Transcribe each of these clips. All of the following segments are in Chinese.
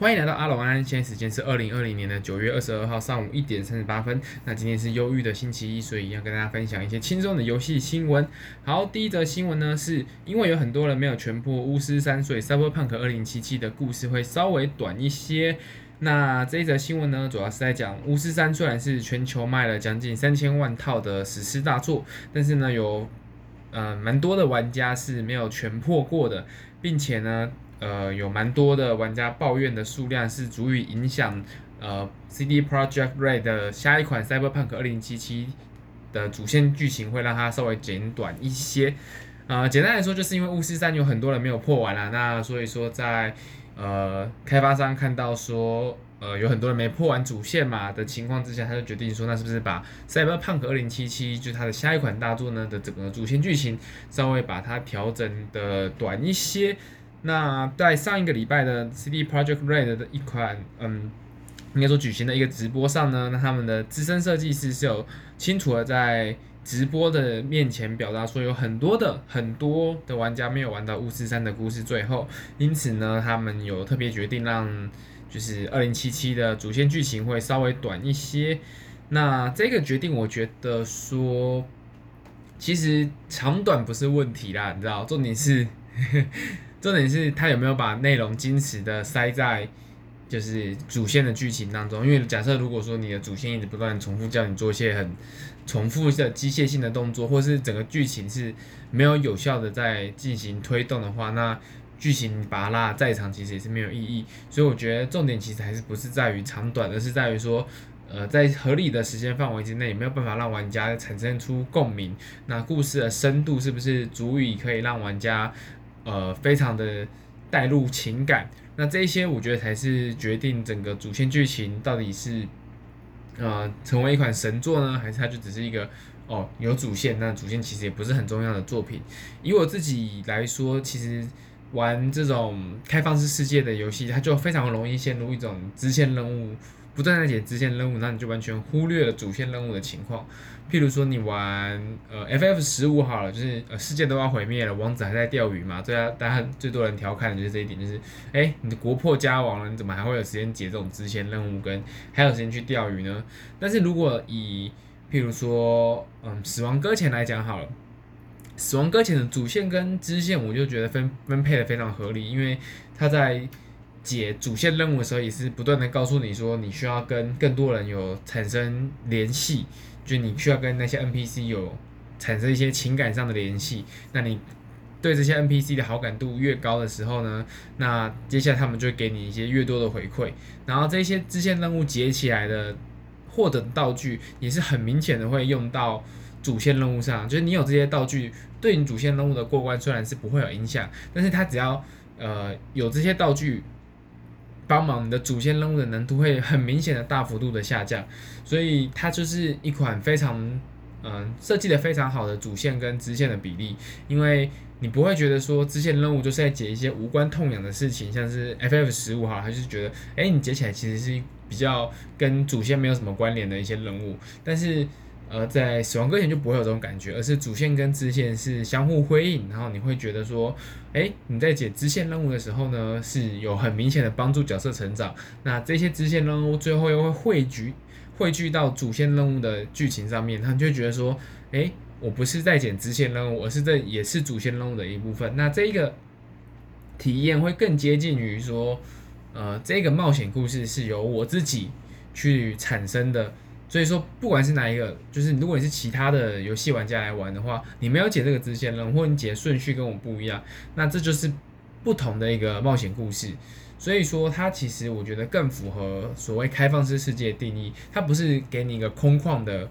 欢迎来到阿龙安，现在时间是二零二零年的九月二十二号上午一点三十八分。那今天是忧郁的星期一，所以要跟大家分享一些轻松的游戏新闻。好，第一则新闻呢，是因为有很多人没有全破巫师三，所以 Cyberpunk 二零七七的故事会稍微短一些。那这一则新闻呢，主要是在讲巫师三虽然是全球卖了将近三千万套的史诗大作，但是呢，有呃蛮多的玩家是没有全破过的，并且呢。呃，有蛮多的玩家抱怨的数量是足以影响呃 CD Project Red 的下一款 Cyberpunk 2077的主线剧情会让它稍微简短一些。呃，简单来说，就是因为巫师三有很多人没有破完了，那所以说在呃开发商看到说呃有很多人没破完主线嘛的情况之下，他就决定说，那是不是把 Cyberpunk 2077就是它的下一款大作呢的整个主线剧情稍微把它调整的短一些。那在上一个礼拜的 CD Project Red 的一款，嗯，应该说举行的一个直播上呢，那他们的资深设计师是有清楚的在直播的面前表达说，有很多的很多的玩家没有玩到巫师三的故事最后，因此呢，他们有特别决定让就是二零七七的主线剧情会稍微短一些。那这个决定，我觉得说，其实长短不是问题啦，你知道，重点是。重点是他有没有把内容矜持的塞在就是主线的剧情当中？因为假设如果说你的主线一直不断重复叫你做一些很重复的机械性的动作，或是整个剧情是没有有效的在进行推动的话，那剧情把它拉再长其实也是没有意义。所以我觉得重点其实还是不是在于长短，而是在于说，呃，在合理的时间范围之内，有没有办法让玩家产生出共鸣？那故事的深度是不是足以可以让玩家？呃，非常的带入情感，那这一些我觉得才是决定整个主线剧情到底是呃成为一款神作呢，还是它就只是一个哦有主线，那主线其实也不是很重要的作品。以我自己来说，其实玩这种开放式世界的游戏，它就非常容易陷入一种支线任务。不断在解支线任务，那你就完全忽略了主线任务的情况。譬如说，你玩呃 FF 十五好了，就是呃世界都要毁灭了，王子还在钓鱼嘛？对啊，大家最多人调侃的就是这一点，就是哎、你的国破家亡了，你怎么还会有时间解这种支线任务，跟还有时间去钓鱼呢？但是如果以譬如说嗯死亡搁浅来讲好了，死亡搁浅的主线跟支线，我就觉得分分配的非常合理，因为它在。解主线任务的时候，也是不断的告诉你说，你需要跟更多人有产生联系，就你需要跟那些 NPC 有产生一些情感上的联系。那你对这些 NPC 的好感度越高的时候呢，那接下来他们就会给你一些越多的回馈。然后这些支线任务解起来的获得道具，也是很明显的会用到主线任务上。就是你有这些道具，对你主线任务的过关虽然是不会有影响，但是它只要呃有这些道具。帮忙你的主线任务的难度会很明显的大幅度的下降，所以它就是一款非常嗯设计的非常好的主线跟支线的比例，因为你不会觉得说支线任务就是在解一些无关痛痒的事情，像是 FF 十五哈，它就是觉得哎、你解起来其实是比较跟主线没有什么关联的一些任务，但是。呃，在死亡搁浅就不会有这种感觉，而是主线跟支线是相互辉映，然后你会觉得说，诶，你在解支线任务的时候呢，是有很明显的帮助角色成长。那这些支线任务最后又会汇聚汇聚到主线任务的剧情上面，他们就会觉得说，诶，我不是在解支线任务，而是这也是主线任务的一部分。那这一个体验会更接近于说，呃，这个冒险故事是由我自己去产生的。所以说，不管是哪一个，就是如果你是其他的游戏玩家来玩的话，你没有解这个支线任务，或你解顺序跟我不一样，那这就是不同的一个冒险故事。所以说，它其实我觉得更符合所谓开放式世界定义，它不是给你一个空旷的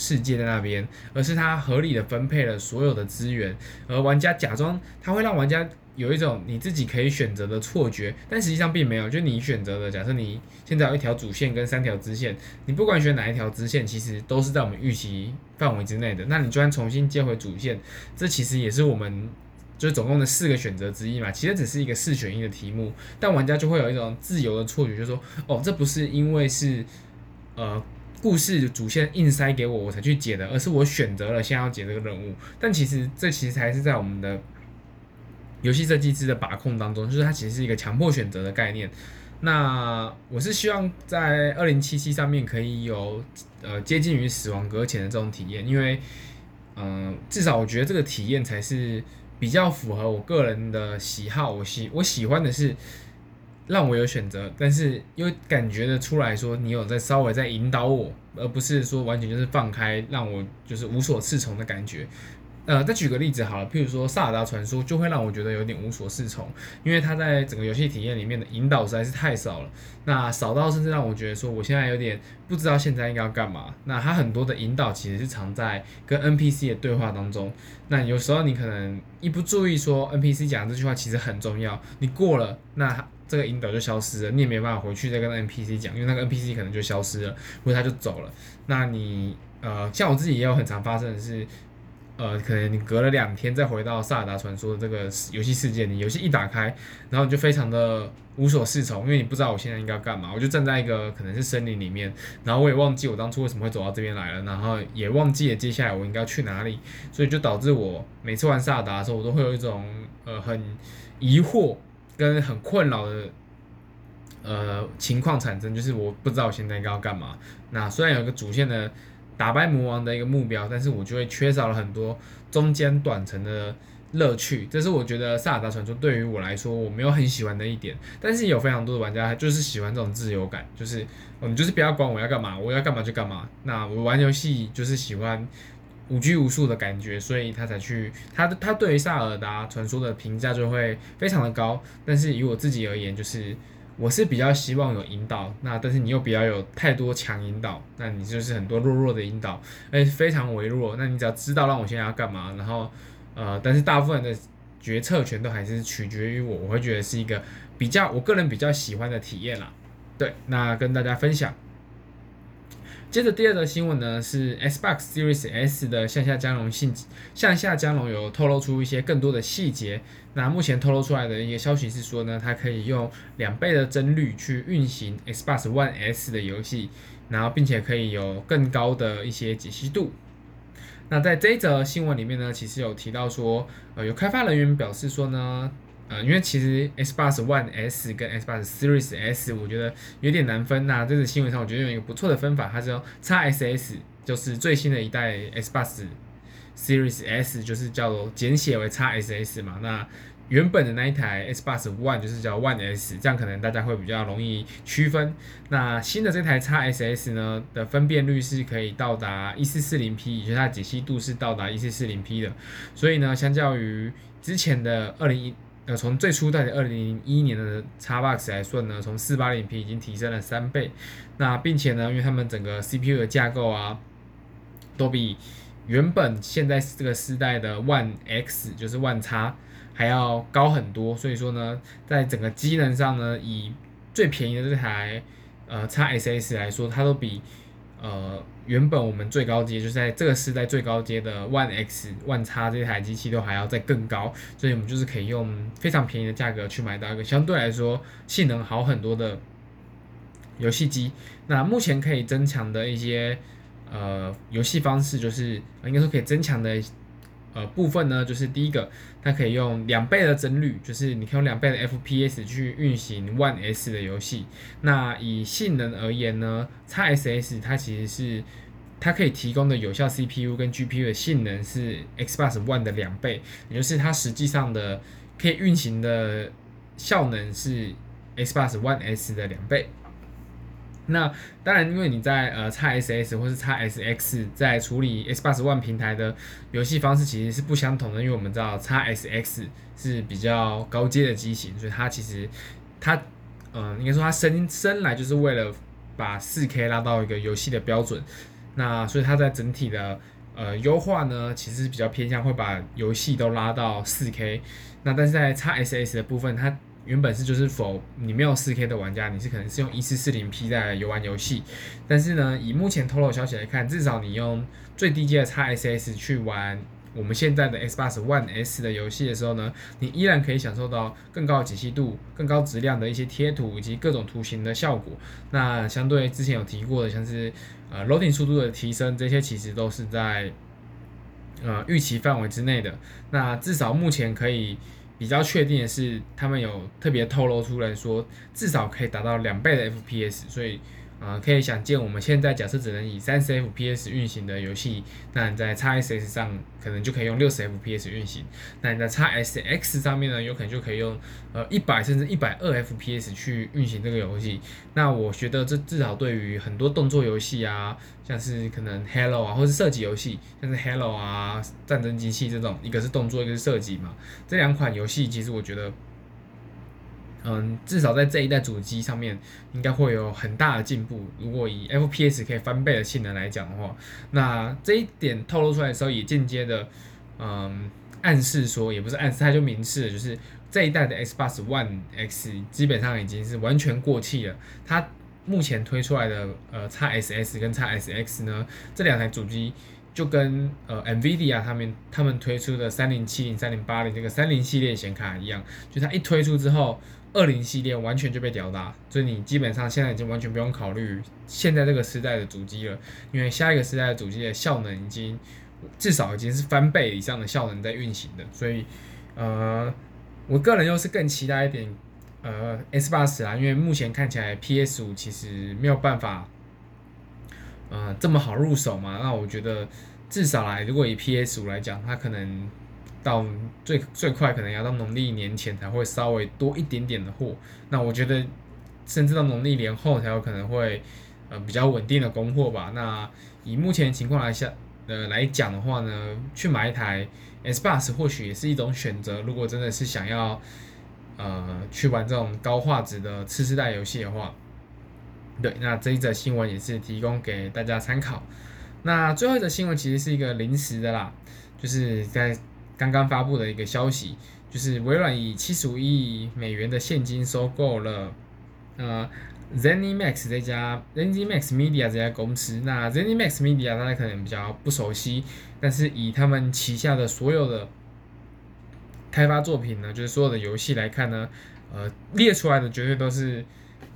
世界在那边，而是它合理的分配了所有的资源，而玩家假装，它会让玩家。有一种你自己可以选择的错觉，但实际上并没有。就你选择的，假设你现在有一条主线跟三条支线，你不管选哪一条支线，其实都是在我们预期范围之内的。那你就算重新接回主线，这其实也是我们就是总共的四个选择之一嘛。其实只是一个四选一的题目，但玩家就会有一种自由的错觉，就是说哦，这不是因为是呃故事主线硬塞给我我才去解的，而是我选择了先要解这个任务。但其实这其实还是在我们的。游戏设计师的把控当中，就是它其实是一个强迫选择的概念。那我是希望在二零七七上面可以有呃接近于死亡搁浅的这种体验，因为嗯、呃，至少我觉得这个体验才是比较符合我个人的喜好。我喜我喜欢的是让我有选择，但是又感觉得出来说你有在稍微在引导我，而不是说完全就是放开让我就是无所适从的感觉。呃，再举个例子好了，譬如说《萨尔达传说》就会让我觉得有点无所适从，因为它在整个游戏体验里面的引导实在是太少了，那少到甚至让我觉得说我现在有点不知道现在应该要干嘛。那它很多的引导其实是藏在跟 NPC 的对话当中，那有时候你可能一不注意说 NPC 讲这句话其实很重要，你过了，那这个引导就消失了，你也没办法回去再跟 NPC 讲，因为那个 NPC 可能就消失了，或者他就走了。那你呃，像我自己也有很常发生的是。呃，可能你隔了两天再回到《萨尔达传说》这个游戏世界，你游戏一打开，然后你就非常的无所适从，因为你不知道我现在应该要干嘛。我就站在一个可能是森林里面，然后我也忘记我当初为什么会走到这边来了，然后也忘记了接下来我应该要去哪里，所以就导致我每次玩萨尔达的时候，我都会有一种呃很疑惑跟很困扰的呃情况产生，就是我不知道我现在应该要干嘛。那虽然有一个主线的。打败魔王的一个目标，但是我就会缺少了很多中间短程的乐趣，这是我觉得《萨尔达传说》对于我来说我没有很喜欢的一点。但是有非常多的玩家就是喜欢这种自由感，就是你就是不要管我要干嘛，我要干嘛就干嘛。那我玩游戏就是喜欢无拘无束的感觉，所以他才去他他对于《萨尔达传说》的评价就会非常的高。但是以我自己而言，就是。我是比较希望有引导，那但是你又比较有太多强引导，那你就是很多弱弱的引导，哎，非常微弱。那你只要知道让我现在要干嘛，然后呃，但是大部分的决策权都还是取决于我，我会觉得是一个比较我个人比较喜欢的体验啦。对，那跟大家分享。接着第二则新闻呢，是 Xbox Series S 的向下兼容性，向下兼容有透露出一些更多的细节。那目前透露出来的一个消息是说呢，它可以用两倍的帧率去运行 Xbox One S 的游戏，然后并且可以有更高的一些解析度。那在这一则新闻里面呢，其实有提到说，呃，有开发人员表示说呢。呃，因为其实 Xbox One S 跟 Xbox Series S，我觉得有点难分。那这次新闻上，我觉得有一个不错的分法，它是用 XSS，就是最新的一代 Xbox Series S，就是叫做简写为 XSS 嘛。那原本的那一台 Xbox One 就是叫 One S，这样可能大家会比较容易区分。那新的这台 XSS 呢的分辨率是可以到达一四四零 P，也就是它的解析度是到达一四四零 P 的。所以呢，相较于之前的二零一呃，从最初代的二零零一年的 Xbox 来说呢，从四八零 P 已经提升了三倍。那并且呢，因为他们整个 CPU 的架构啊，都比原本现在这个世代的 One X 就是 One X 还要高很多。所以说呢，在整个机能上呢，以最便宜的这台呃 XSS 来说，它都比。呃，原本我们最高阶就是在这个时代最高阶的 One X、One X 这台机器都还要再更高，所以我们就是可以用非常便宜的价格去买到一个相对来说性能好很多的游戏机。那目前可以增强的一些呃游戏方式，就是应该说可以增强的。呃，部分呢，就是第一个，它可以用两倍的帧率，就是你可以用两倍的 FPS 去运行 One S 的游戏。那以性能而言呢，XSS 它其实是它可以提供的有效 CPU 跟 GPU 的性能是 Xbox One 的两倍，也就是它实际上的可以运行的效能是 Xbox One S 的两倍。那当然，因为你在呃 XSS 或是 XSX 在处理 Xbox One 平台的游戏方式其实是不相同的，因为我们知道 XSX 是比较高阶的机型，所以它其实它、呃，应该说它生生来就是为了把 4K 拉到一个游戏的标准，那所以它在整体的呃优化呢，其实是比较偏向会把游戏都拉到 4K，那但是在 XSS 的部分它。原本是就是否你没有 4K 的玩家，你是可能是用 1440P 在游玩游戏，但是呢，以目前透露消息来看，至少你用最低阶的 XSS 去玩我们现在的 Xbox One S 的游戏的时候呢，你依然可以享受到更高的解析度、更高质量的一些贴图以及各种图形的效果。那相对之前有提过的，像是呃 loading 速度的提升，这些其实都是在呃预期范围之内的。那至少目前可以。比较确定的是，他们有特别透露出来说，至少可以达到两倍的 FPS，所以。啊、可以想见，我们现在假设只能以三十 FPS 运行的游戏，那你在 XSS 上可能就可以用六十 FPS 运行。那你在 XSX 上面呢，有可能就可以用呃一百甚至一百二 FPS 去运行这个游戏。那我觉得这至少对于很多动作游戏啊，像是可能 Halo 啊，或是射击游戏，像是 Halo 啊，战争机器这种，一个是动作，一个是射击嘛，这两款游戏其实我觉得。嗯，至少在这一代主机上面，应该会有很大的进步。如果以 FPS 可以翻倍的性能来讲的话，那这一点透露出来的时候，也间接的，嗯，暗示说，也不是暗示，它就明示，就是这一代的 Xbox One X 基本上已经是完全过气了。它目前推出来的呃 XSS 跟 XSX 呢，这两台主机就跟呃 NVIDIA 他们他们推出的三零七零、三零八零这个三零系列显卡一样，就它一推出之后。二零系列完全就被吊打，所以你基本上现在已经完全不用考虑现在这个时代的主机了，因为下一个时代的主机的效能已经至少已经是翻倍以上的效能在运行的，所以呃，我个人又是更期待一点呃，S 八十啊，因为目前看起来 PS 五其实没有办法呃这么好入手嘛，那我觉得至少来如果以 PS 五来讲，它可能。到最最快可能要到农历年前才会稍微多一点点的货，那我觉得甚至到农历年后才有可能会呃比较稳定的供货吧。那以目前情况来下呃来讲的话呢，去买一台 Xbox 或许也是一种选择。如果真的是想要呃去玩这种高画质的次世代游戏的话，对，那这一则新闻也是提供给大家参考。那最后一则新闻其实是一个临时的啦，就是在。刚刚发布的一个消息，就是微软以七十五亿美元的现金收购了呃 ZeniMax 这家 ZeniMax Media 这家公司。那 ZeniMax Media 大家可能比较不熟悉，但是以他们旗下的所有的开发作品呢，就是所有的游戏来看呢，呃，列出来的绝对都是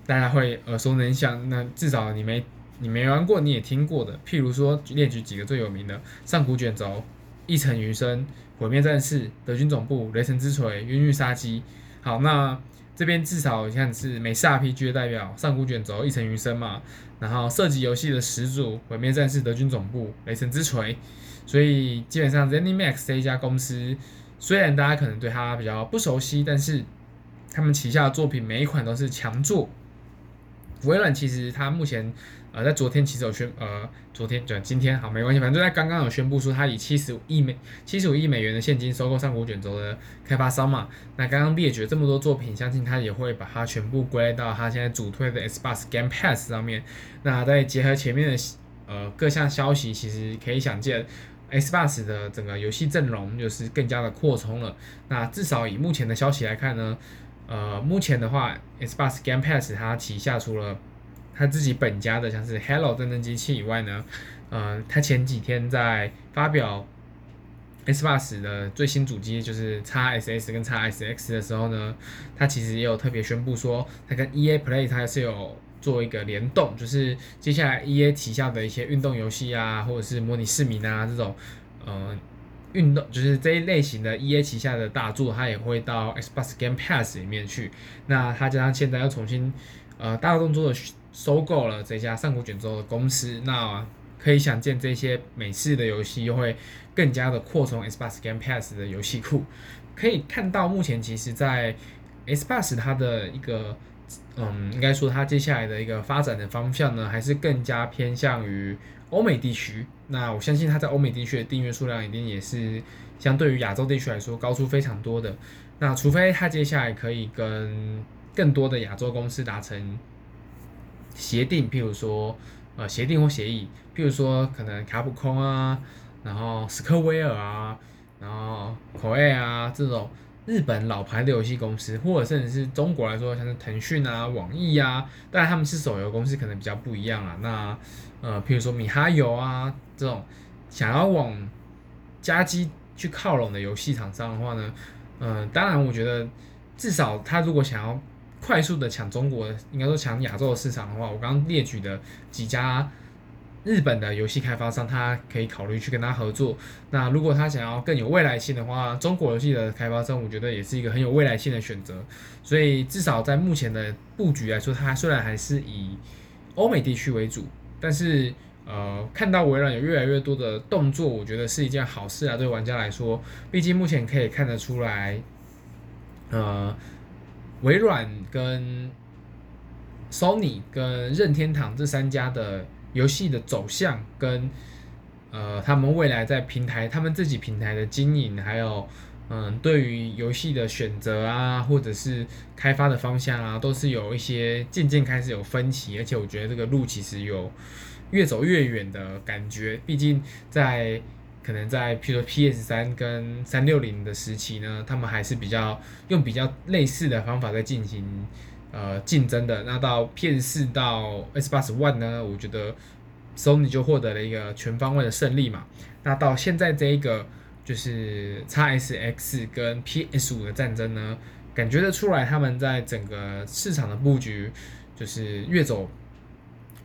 大家会耳熟能详。那至少你没你没玩过，你也听过的。譬如说，列举几个最有名的：上古卷轴、一城余生。毁灭战士、德军总部、雷神之锤、冤狱杀机。好，那这边至少像是美式 RPG 的代表，上古卷轴、一城余生嘛。然后射击游戏的始祖，毁灭战士、德军总部、雷神之锤。所以基本上 ZeniMax 这一家公司，虽然大家可能对它比较不熟悉，但是他们旗下的作品每一款都是强作。微软其实它目前。呃，在昨天其实有宣，呃，昨天就今天好没关系，反正就在刚刚有宣布说，它以七十五亿美七十五亿美元的现金收购上古卷轴的开发商嘛。那刚刚列举了这么多作品，相信它也会把它全部归类到它现在主推的 Xbox Game Pass 上面。那再结合前面的呃各项消息，其实可以想见，Xbox 的整个游戏阵容就是更加的扩充了。那至少以目前的消息来看呢，呃，目前的话，Xbox Game Pass 它旗下除了他自己本家的像是 Halo 战争机器以外呢，呃，他前几天在发表 Xbox 的最新主机就是 XSS 跟 XSX 的时候呢，他其实也有特别宣布说，他跟 EA Play 他是有做一个联动，就是接下来 EA 旗下的一些运动游戏啊，或者是模拟市民啊这种，呃，运动就是这一类型的 EA 旗下的大作，它也会到 Xbox Game Pass 里面去。那它加上现在要重新呃大动作的。收购了这家上古卷轴的公司，那可以想见这些美式的游戏又会更加的扩充 Xbox Game Pass 的游戏库。可以看到，目前其实，在 Xbox 它的一个，嗯，应该说它接下来的一个发展的方向呢，还是更加偏向于欧美地区。那我相信它在欧美地区的订阅数量一定也是相对于亚洲地区来说高出非常多的。那除非它接下来可以跟更多的亚洲公司达成。协定，譬如说，呃，协定或协议，譬如说，可能卡普空啊，然后史克威尔啊，然后 Koei 啊这种日本老牌的游戏公司，或者甚至是中国来说，像是腾讯啊、网易啊，当然他们是手游公司，可能比较不一样啊。那，呃，譬如说米哈游啊这种想要往家机去靠拢的游戏厂商的话呢，嗯、呃，当然我觉得至少他如果想要。快速的抢中国，应该说抢亚洲的市场的话，我刚刚列举的几家日本的游戏开发商，他可以考虑去跟他合作。那如果他想要更有未来性的话，中国游戏的开发商，我觉得也是一个很有未来性的选择。所以至少在目前的布局来说，它虽然还是以欧美地区为主，但是呃，看到微软有越来越多的动作，我觉得是一件好事啊。对玩家来说，毕竟目前可以看得出来，呃，微软跟 Sony 跟任天堂这三家的。游戏的走向跟呃，他们未来在平台，他们自己平台的经营，还有嗯，对于游戏的选择啊，或者是开发的方向啊，都是有一些渐渐开始有分歧，而且我觉得这个路其实有越走越远的感觉。毕竟在可能在譬如说 PS 三跟三六零的时期呢，他们还是比较用比较类似的方法在进行。呃，竞争的那到 PS 四到 Xbox One 呢，我觉得 Sony 就获得了一个全方位的胜利嘛。那到现在这一个就是 XSX 跟 PS 五的战争呢，感觉得出来他们在整个市场的布局就是越走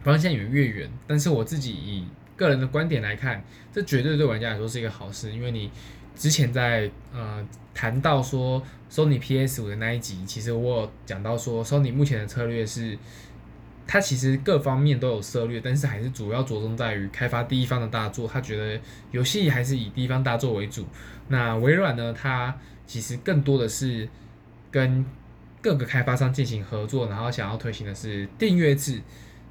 方向也越远。但是我自己以个人的观点来看，这绝对对玩家来说是一个好事，因为你。之前在呃谈到说 Sony PS 五的那一集，其实我有讲到说 Sony 目前的策略是，它其实各方面都有策略，但是还是主要着重在于开发第一方的大作。他觉得游戏还是以第一方大作为主。那微软呢，它其实更多的是跟各个开发商进行合作，然后想要推行的是订阅制。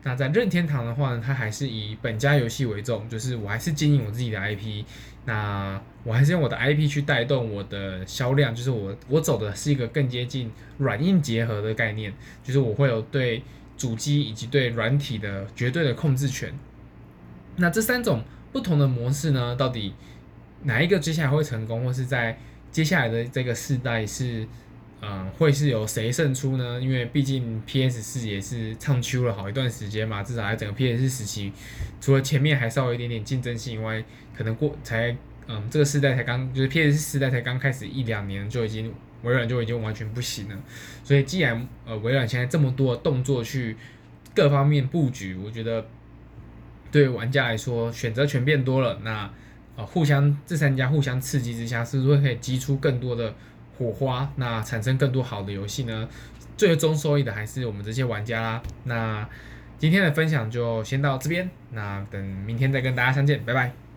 那在任天堂的话呢，它还是以本家游戏为重，就是我还是经营我自己的 IP，那我还是用我的 IP 去带动我的销量，就是我我走的是一个更接近软硬结合的概念，就是我会有对主机以及对软体的绝对的控制权。那这三种不同的模式呢，到底哪一个接下来会成功，或是在接下来的这个世代是？嗯，会是由谁胜出呢？因为毕竟 PS 四也是唱秋了好一段时间嘛，至少在整个 PS 时期，除了前面还稍微有一点点竞争性以外，可能过才嗯这个时代才刚就是 PS 四代才刚开始一两年，就已经微软就已经完全不行了。所以既然呃微软现在这么多动作去各方面布局，我觉得对玩家来说选择权变多了，那呃互相这三家互相刺激之下，是不是会可以激出更多的？火花，那产生更多好的游戏呢？最终受益的还是我们这些玩家啦。那今天的分享就先到这边，那等明天再跟大家相见，拜拜。